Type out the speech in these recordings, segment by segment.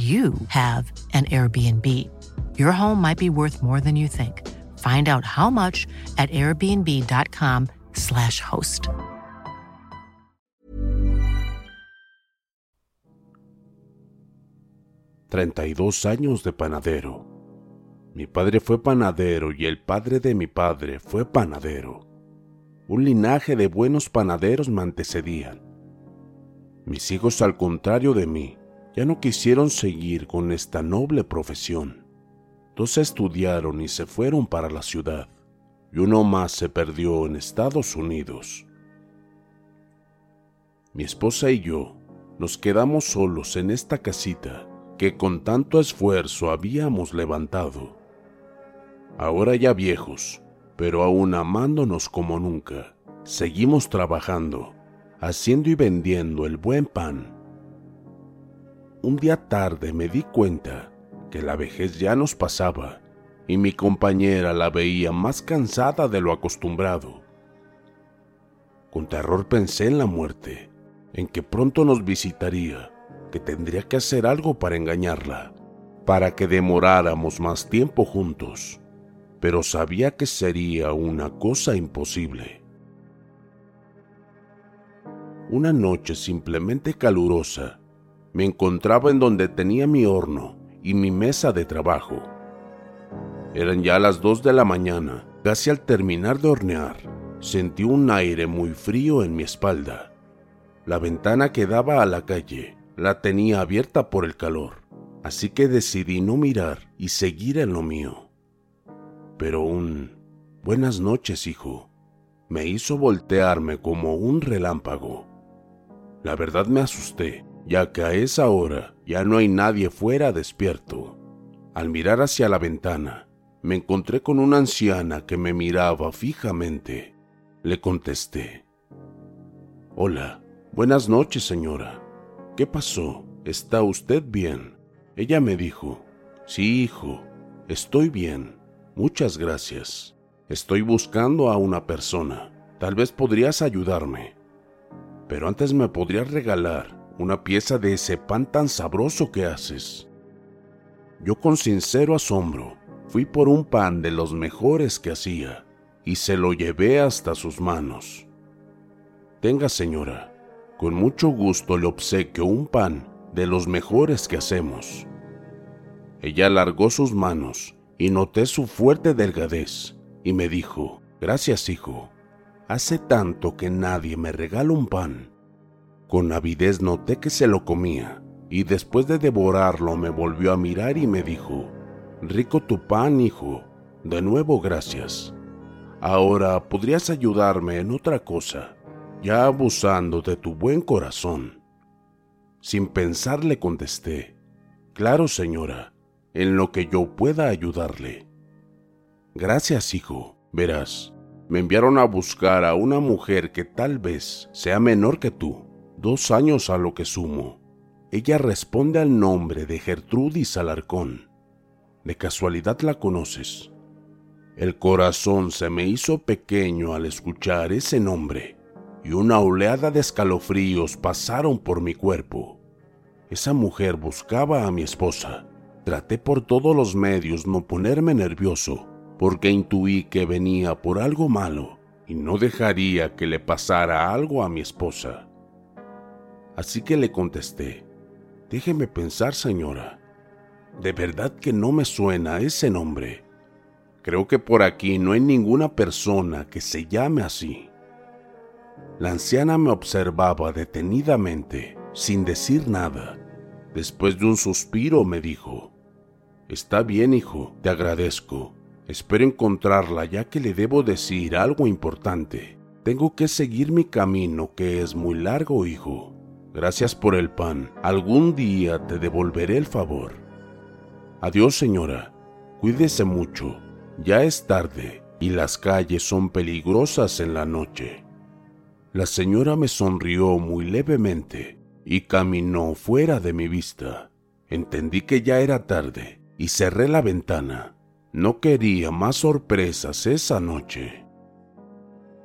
you have an Airbnb. Your home might be worth more than you think. Find out how much at airbnb.com/slash host. Treinta y dos años de panadero. Mi padre fue panadero y el padre de mi padre fue panadero. Un linaje de buenos panaderos me antecedían. Mis hijos, al contrario de mí, ya no quisieron seguir con esta noble profesión. Dos estudiaron y se fueron para la ciudad, y uno más se perdió en Estados Unidos. Mi esposa y yo nos quedamos solos en esta casita que con tanto esfuerzo habíamos levantado. Ahora ya viejos, pero aún amándonos como nunca, seguimos trabajando, haciendo y vendiendo el buen pan un día tarde me di cuenta que la vejez ya nos pasaba y mi compañera la veía más cansada de lo acostumbrado. Con terror pensé en la muerte, en que pronto nos visitaría, que tendría que hacer algo para engañarla, para que demoráramos más tiempo juntos, pero sabía que sería una cosa imposible. Una noche simplemente calurosa, me encontraba en donde tenía mi horno y mi mesa de trabajo. Eran ya las dos de la mañana, casi al terminar de hornear, sentí un aire muy frío en mi espalda. La ventana que daba a la calle la tenía abierta por el calor, así que decidí no mirar y seguir en lo mío. Pero un buenas noches, hijo, me hizo voltearme como un relámpago. La verdad me asusté ya que a esa hora ya no hay nadie fuera despierto. Al mirar hacia la ventana, me encontré con una anciana que me miraba fijamente. Le contesté. Hola, buenas noches señora. ¿Qué pasó? ¿Está usted bien? Ella me dijo, sí, hijo, estoy bien. Muchas gracias. Estoy buscando a una persona. Tal vez podrías ayudarme. Pero antes me podrías regalar una pieza de ese pan tan sabroso que haces. Yo con sincero asombro fui por un pan de los mejores que hacía y se lo llevé hasta sus manos. Tenga señora, con mucho gusto le obsequio un pan de los mejores que hacemos. Ella alargó sus manos y noté su fuerte delgadez y me dijo, gracias hijo, hace tanto que nadie me regala un pan con avidez noté que se lo comía, y después de devorarlo me volvió a mirar y me dijo, Rico tu pan, hijo. De nuevo, gracias. Ahora podrías ayudarme en otra cosa, ya abusando de tu buen corazón. Sin pensar le contesté, Claro, señora, en lo que yo pueda ayudarle. Gracias, hijo. Verás, me enviaron a buscar a una mujer que tal vez sea menor que tú dos años a lo que sumo, ella responde al nombre de Gertrudis Alarcón. De casualidad la conoces. El corazón se me hizo pequeño al escuchar ese nombre y una oleada de escalofríos pasaron por mi cuerpo. Esa mujer buscaba a mi esposa. Traté por todos los medios no ponerme nervioso, porque intuí que venía por algo malo y no dejaría que le pasara algo a mi esposa. Así que le contesté, déjeme pensar señora, de verdad que no me suena ese nombre. Creo que por aquí no hay ninguna persona que se llame así. La anciana me observaba detenidamente, sin decir nada. Después de un suspiro me dijo, Está bien, hijo, te agradezco. Espero encontrarla ya que le debo decir algo importante. Tengo que seguir mi camino que es muy largo, hijo. Gracias por el pan. Algún día te devolveré el favor. Adiós, señora. Cuídese mucho. Ya es tarde y las calles son peligrosas en la noche. La señora me sonrió muy levemente y caminó fuera de mi vista. Entendí que ya era tarde y cerré la ventana. No quería más sorpresas esa noche.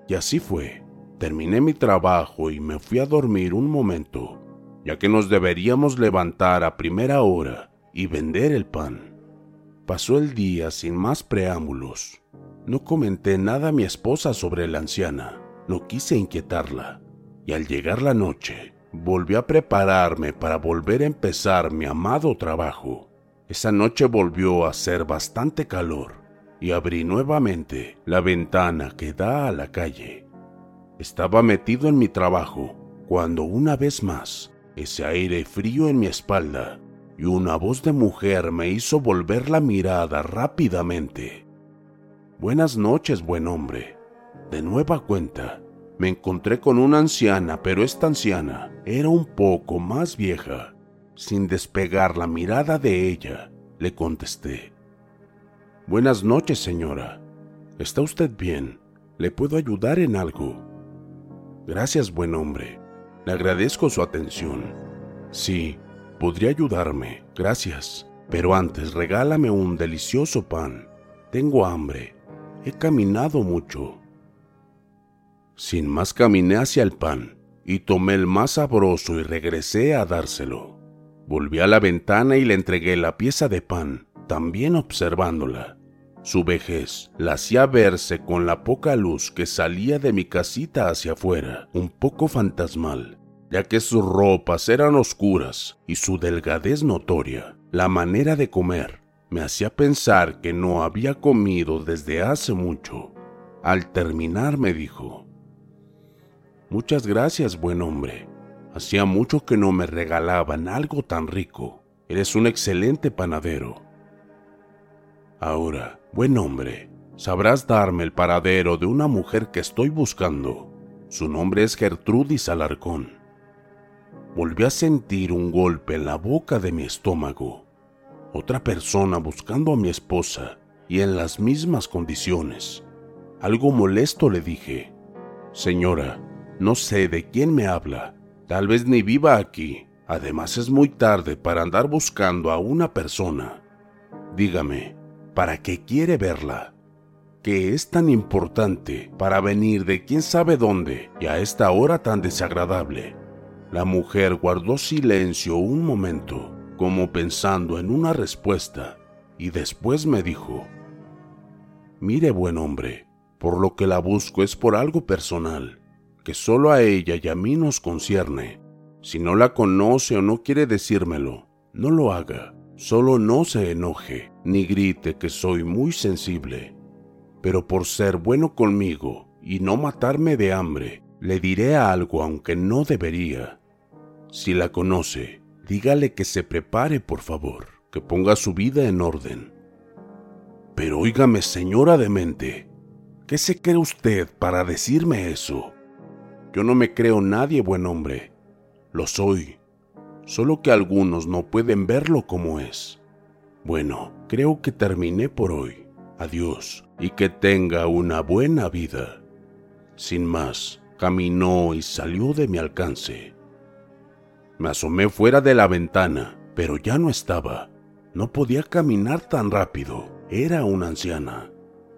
Y así fue. Terminé mi trabajo y me fui a dormir un momento, ya que nos deberíamos levantar a primera hora y vender el pan. Pasó el día sin más preámbulos. No comenté nada a mi esposa sobre la anciana, no quise inquietarla, y al llegar la noche, volví a prepararme para volver a empezar mi amado trabajo. Esa noche volvió a ser bastante calor y abrí nuevamente la ventana que da a la calle. Estaba metido en mi trabajo cuando una vez más ese aire frío en mi espalda y una voz de mujer me hizo volver la mirada rápidamente. Buenas noches, buen hombre. De nueva cuenta, me encontré con una anciana, pero esta anciana era un poco más vieja. Sin despegar la mirada de ella, le contesté. Buenas noches, señora. ¿Está usted bien? ¿Le puedo ayudar en algo? Gracias, buen hombre. Le agradezco su atención. Sí, podría ayudarme, gracias. Pero antes regálame un delicioso pan. Tengo hambre. He caminado mucho. Sin más caminé hacia el pan y tomé el más sabroso y regresé a dárselo. Volví a la ventana y le entregué la pieza de pan, también observándola. Su vejez la hacía verse con la poca luz que salía de mi casita hacia afuera, un poco fantasmal, ya que sus ropas eran oscuras y su delgadez notoria. La manera de comer me hacía pensar que no había comido desde hace mucho. Al terminar me dijo, Muchas gracias, buen hombre. Hacía mucho que no me regalaban algo tan rico. Eres un excelente panadero. Ahora, buen hombre, sabrás darme el paradero de una mujer que estoy buscando. Su nombre es Gertrudis Alarcón. Volví a sentir un golpe en la boca de mi estómago. Otra persona buscando a mi esposa y en las mismas condiciones. Algo molesto le dije, Señora, no sé de quién me habla. Tal vez ni viva aquí. Además es muy tarde para andar buscando a una persona. Dígame, ¿para qué quiere verla? ¿Qué es tan importante para venir de quién sabe dónde y a esta hora tan desagradable? La mujer guardó silencio un momento, como pensando en una respuesta, y después me dijo, Mire, buen hombre, por lo que la busco es por algo personal que solo a ella y a mí nos concierne. Si no la conoce o no quiere decírmelo, no lo haga. Solo no se enoje, ni grite que soy muy sensible. Pero por ser bueno conmigo y no matarme de hambre, le diré algo aunque no debería. Si la conoce, dígale que se prepare, por favor, que ponga su vida en orden. Pero óigame, señora demente, ¿qué se cree usted para decirme eso? Yo no me creo nadie buen hombre. Lo soy. Solo que algunos no pueden verlo como es. Bueno, creo que terminé por hoy. Adiós y que tenga una buena vida. Sin más, caminó y salió de mi alcance. Me asomé fuera de la ventana, pero ya no estaba. No podía caminar tan rápido. Era una anciana.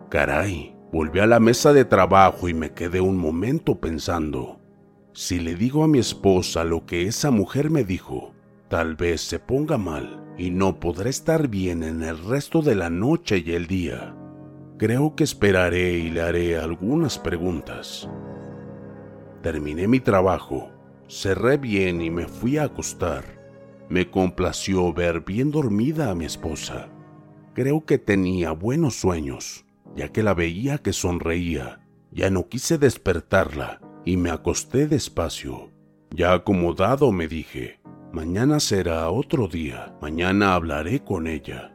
Caray, volví a la mesa de trabajo y me quedé un momento pensando. Si le digo a mi esposa lo que esa mujer me dijo, tal vez se ponga mal y no podré estar bien en el resto de la noche y el día. Creo que esperaré y le haré algunas preguntas. Terminé mi trabajo, cerré bien y me fui a acostar. Me complació ver bien dormida a mi esposa. Creo que tenía buenos sueños, ya que la veía que sonreía. Ya no quise despertarla y me acosté despacio. Ya acomodado me dije, mañana será otro día, mañana hablaré con ella.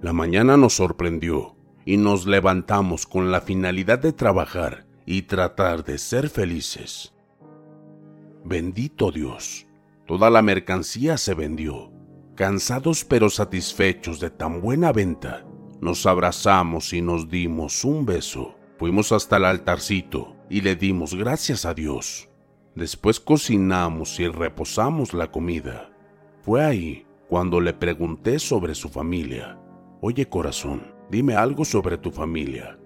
La mañana nos sorprendió y nos levantamos con la finalidad de trabajar y tratar de ser felices. Bendito Dios, toda la mercancía se vendió. Cansados pero satisfechos de tan buena venta, nos abrazamos y nos dimos un beso. Fuimos hasta el altarcito y le dimos gracias a Dios. Después cocinamos y reposamos la comida. Fue ahí cuando le pregunté sobre su familia. Oye corazón, dime algo sobre tu familia.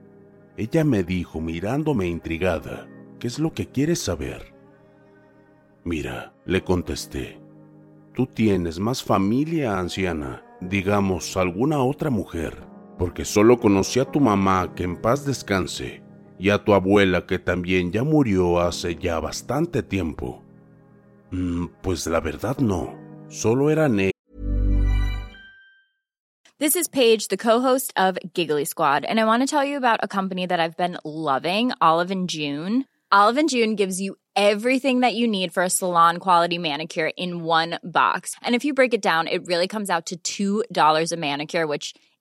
Ella me dijo mirándome intrigada, ¿qué es lo que quieres saber? Mira, le contesté, tú tienes más familia anciana, digamos alguna otra mujer, porque solo conocí a tu mamá que en paz descanse y a tu abuela que también ya murió hace ya bastante tiempo. Mm, pues la verdad no, solo eran. This is Paige, the co-host of Giggly Squad, and I want to tell you about a company that I've been loving, Olive and June. Olive and June gives you everything that you need for a salon quality manicure in one box. And if you break it down, it really comes out to $2 a manicure, which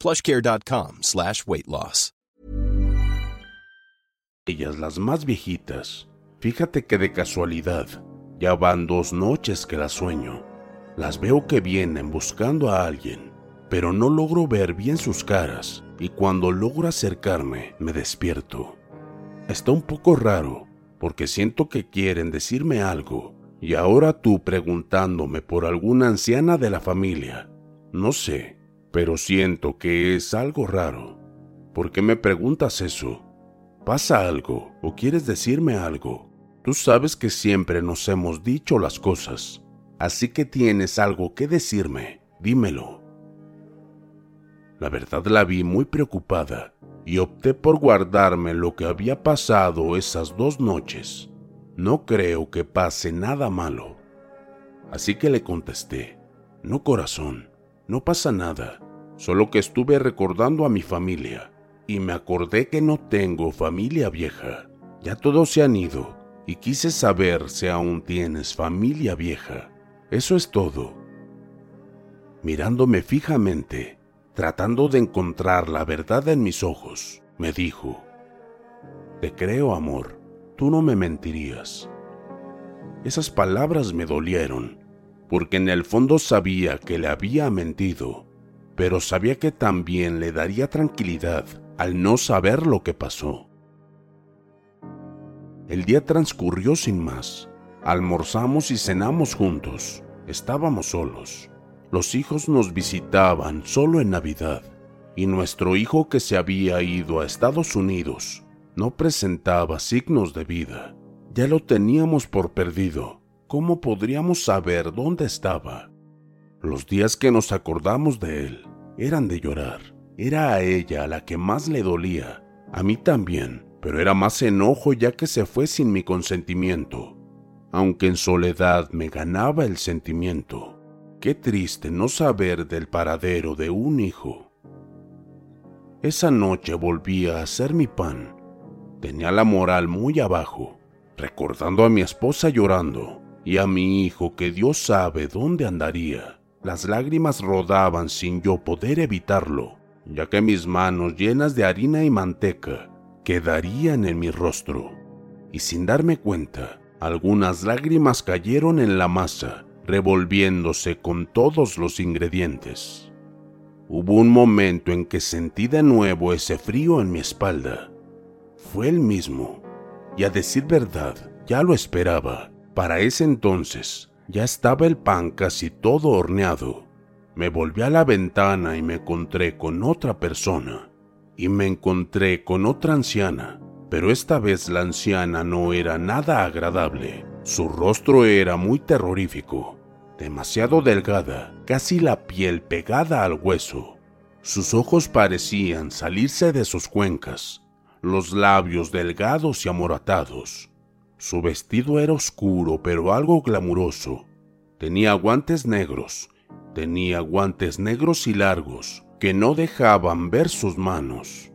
plushcare.com slash weight loss. Ellas, las más viejitas. Fíjate que de casualidad, ya van dos noches que las sueño. Las veo que vienen buscando a alguien, pero no logro ver bien sus caras y cuando logro acercarme me despierto. Está un poco raro porque siento que quieren decirme algo y ahora tú preguntándome por alguna anciana de la familia. No sé, pero siento que es algo raro. ¿Por qué me preguntas eso? ¿Pasa algo o quieres decirme algo? Tú sabes que siempre nos hemos dicho las cosas, así que tienes algo que decirme, dímelo. La verdad la vi muy preocupada y opté por guardarme lo que había pasado esas dos noches. No creo que pase nada malo. Así que le contesté, no corazón, no pasa nada, solo que estuve recordando a mi familia y me acordé que no tengo familia vieja. Ya todos se han ido y quise saber si aún tienes familia vieja. Eso es todo. Mirándome fijamente, tratando de encontrar la verdad en mis ojos, me dijo, Te creo, amor, tú no me mentirías. Esas palabras me dolieron porque en el fondo sabía que le había mentido, pero sabía que también le daría tranquilidad al no saber lo que pasó. El día transcurrió sin más. Almorzamos y cenamos juntos. Estábamos solos. Los hijos nos visitaban solo en Navidad, y nuestro hijo que se había ido a Estados Unidos no presentaba signos de vida. Ya lo teníamos por perdido ¿cómo podríamos saber dónde estaba? Los días que nos acordamos de él eran de llorar. Era a ella la que más le dolía, a mí también, pero era más enojo ya que se fue sin mi consentimiento, aunque en soledad me ganaba el sentimiento. Qué triste no saber del paradero de un hijo. Esa noche volví a hacer mi pan. Tenía la moral muy abajo, recordando a mi esposa llorando y a mi hijo que Dios sabe dónde andaría. Las lágrimas rodaban sin yo poder evitarlo, ya que mis manos llenas de harina y manteca quedarían en mi rostro. Y sin darme cuenta, algunas lágrimas cayeron en la masa, revolviéndose con todos los ingredientes. Hubo un momento en que sentí de nuevo ese frío en mi espalda. Fue el mismo, y a decir verdad, ya lo esperaba. Para ese entonces, ya estaba el pan casi todo horneado. Me volví a la ventana y me encontré con otra persona. Y me encontré con otra anciana, pero esta vez la anciana no era nada agradable. Su rostro era muy terrorífico, demasiado delgada, casi la piel pegada al hueso. Sus ojos parecían salirse de sus cuencas, los labios delgados y amoratados. Su vestido era oscuro pero algo glamuroso. Tenía guantes negros, tenía guantes negros y largos que no dejaban ver sus manos.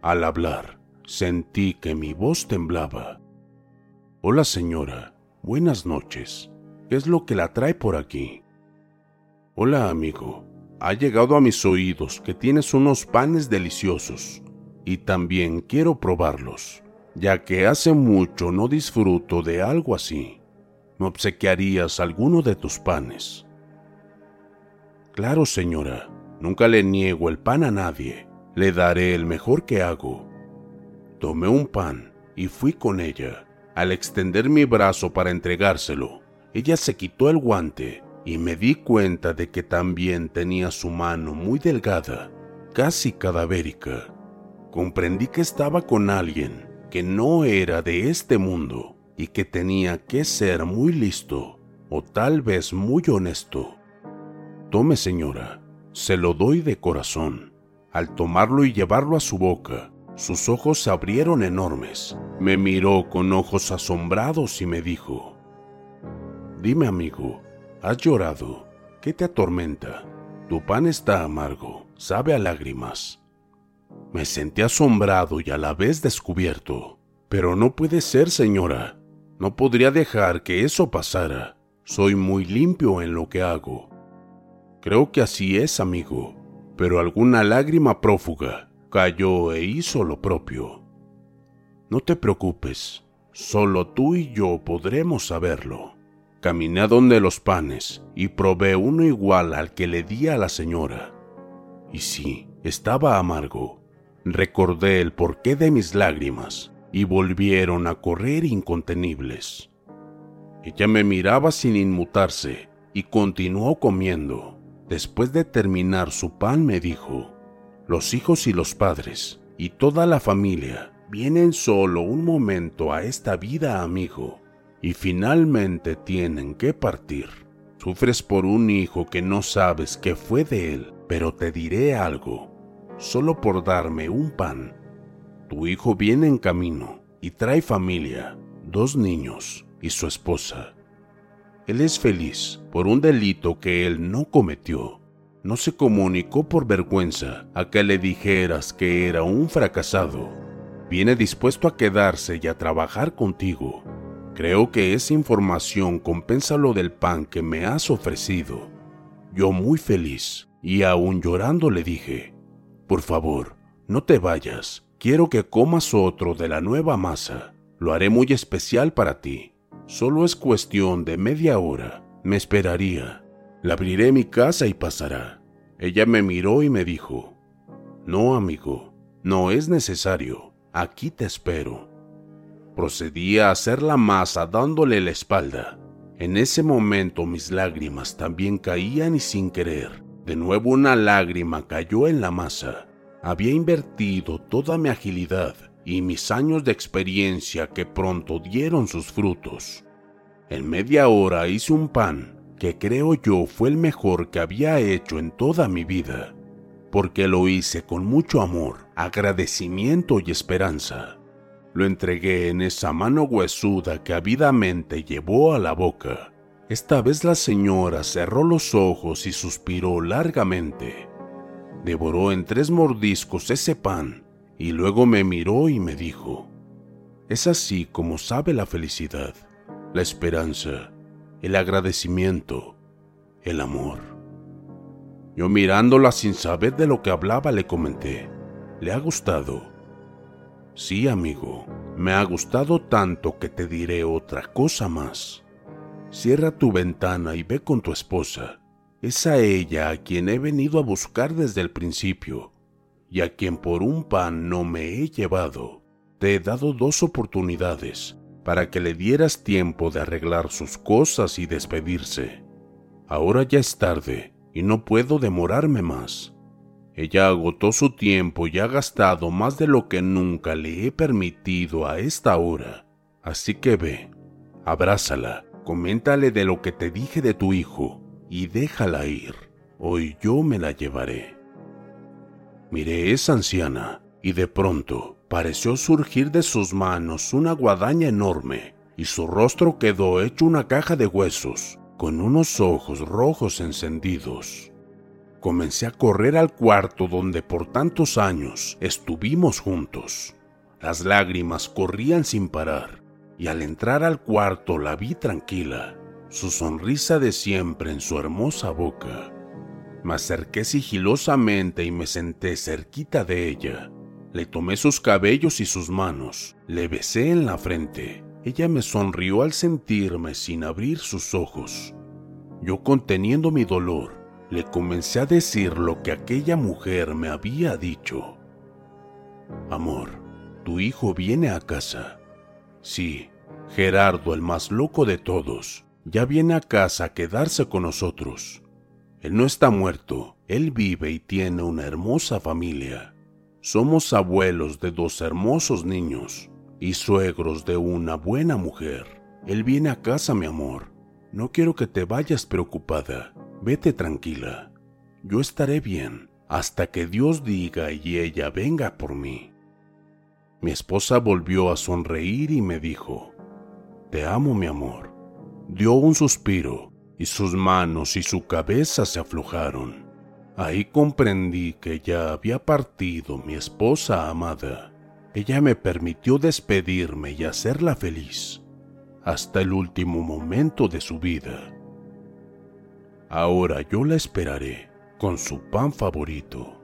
Al hablar, Sentí que mi voz temblaba. Hola señora, buenas noches. ¿Qué es lo que la trae por aquí? Hola amigo, ha llegado a mis oídos que tienes unos panes deliciosos y también quiero probarlos, ya que hace mucho no disfruto de algo así. ¿Me obsequiarías alguno de tus panes? Claro, señora, nunca le niego el pan a nadie. Le daré el mejor que hago Tomé un pan y fui con ella. Al extender mi brazo para entregárselo, ella se quitó el guante y me di cuenta de que también tenía su mano muy delgada, casi cadavérica. Comprendí que estaba con alguien que no era de este mundo y que tenía que ser muy listo o tal vez muy honesto. Tome señora, se lo doy de corazón. Al tomarlo y llevarlo a su boca, sus ojos se abrieron enormes. Me miró con ojos asombrados y me dijo, Dime amigo, ¿has llorado? ¿Qué te atormenta? Tu pan está amargo, sabe a lágrimas. Me sentí asombrado y a la vez descubierto. Pero no puede ser, señora. No podría dejar que eso pasara. Soy muy limpio en lo que hago. Creo que así es, amigo. Pero alguna lágrima prófuga cayó e hizo lo propio. No te preocupes, solo tú y yo podremos saberlo. Caminé a donde los panes y probé uno igual al que le di a la señora. Y sí, estaba amargo. Recordé el porqué de mis lágrimas y volvieron a correr incontenibles. Ella me miraba sin inmutarse y continuó comiendo. Después de terminar su pan me dijo, los hijos y los padres y toda la familia vienen solo un momento a esta vida, amigo, y finalmente tienen que partir. Sufres por un hijo que no sabes qué fue de él, pero te diré algo, solo por darme un pan. Tu hijo viene en camino y trae familia, dos niños y su esposa. Él es feliz por un delito que él no cometió no se comunicó por vergüenza a que le dijeras que era un fracasado. Viene dispuesto a quedarse y a trabajar contigo. Creo que esa información compensa lo del pan que me has ofrecido. Yo muy feliz y aún llorando le dije, por favor, no te vayas, quiero que comas otro de la nueva masa. Lo haré muy especial para ti. Solo es cuestión de media hora. Me esperaría. La abriré mi casa y pasará. Ella me miró y me dijo, No, amigo, no es necesario, aquí te espero. Procedí a hacer la masa dándole la espalda. En ese momento mis lágrimas también caían y sin querer, de nuevo una lágrima cayó en la masa. Había invertido toda mi agilidad y mis años de experiencia que pronto dieron sus frutos. En media hora hice un pan que creo yo fue el mejor que había hecho en toda mi vida, porque lo hice con mucho amor, agradecimiento y esperanza. Lo entregué en esa mano huesuda que avidamente llevó a la boca. Esta vez la señora cerró los ojos y suspiró largamente. Devoró en tres mordiscos ese pan y luego me miró y me dijo, es así como sabe la felicidad, la esperanza, el agradecimiento, el amor. Yo mirándola sin saber de lo que hablaba le comenté, ¿le ha gustado? Sí, amigo, me ha gustado tanto que te diré otra cosa más. Cierra tu ventana y ve con tu esposa. Es a ella a quien he venido a buscar desde el principio y a quien por un pan no me he llevado. Te he dado dos oportunidades para que le dieras tiempo de arreglar sus cosas y despedirse. Ahora ya es tarde y no puedo demorarme más. Ella agotó su tiempo y ha gastado más de lo que nunca le he permitido a esta hora. Así que ve, abrázala, coméntale de lo que te dije de tu hijo y déjala ir. Hoy yo me la llevaré. Miré esa anciana y de pronto pareció surgir de sus manos una guadaña enorme y su rostro quedó hecho una caja de huesos con unos ojos rojos encendidos. Comencé a correr al cuarto donde por tantos años estuvimos juntos. Las lágrimas corrían sin parar y al entrar al cuarto la vi tranquila, su sonrisa de siempre en su hermosa boca. Me acerqué sigilosamente y me senté cerquita de ella. Le tomé sus cabellos y sus manos, le besé en la frente. Ella me sonrió al sentirme sin abrir sus ojos. Yo conteniendo mi dolor, le comencé a decir lo que aquella mujer me había dicho. Amor, tu hijo viene a casa. Sí, Gerardo, el más loco de todos, ya viene a casa a quedarse con nosotros. Él no está muerto, él vive y tiene una hermosa familia. Somos abuelos de dos hermosos niños y suegros de una buena mujer. Él viene a casa, mi amor. No quiero que te vayas preocupada. Vete tranquila. Yo estaré bien hasta que Dios diga y ella venga por mí. Mi esposa volvió a sonreír y me dijo, Te amo, mi amor. Dio un suspiro y sus manos y su cabeza se aflojaron. Ahí comprendí que ya había partido mi esposa amada. Ella me permitió despedirme y hacerla feliz hasta el último momento de su vida. Ahora yo la esperaré con su pan favorito.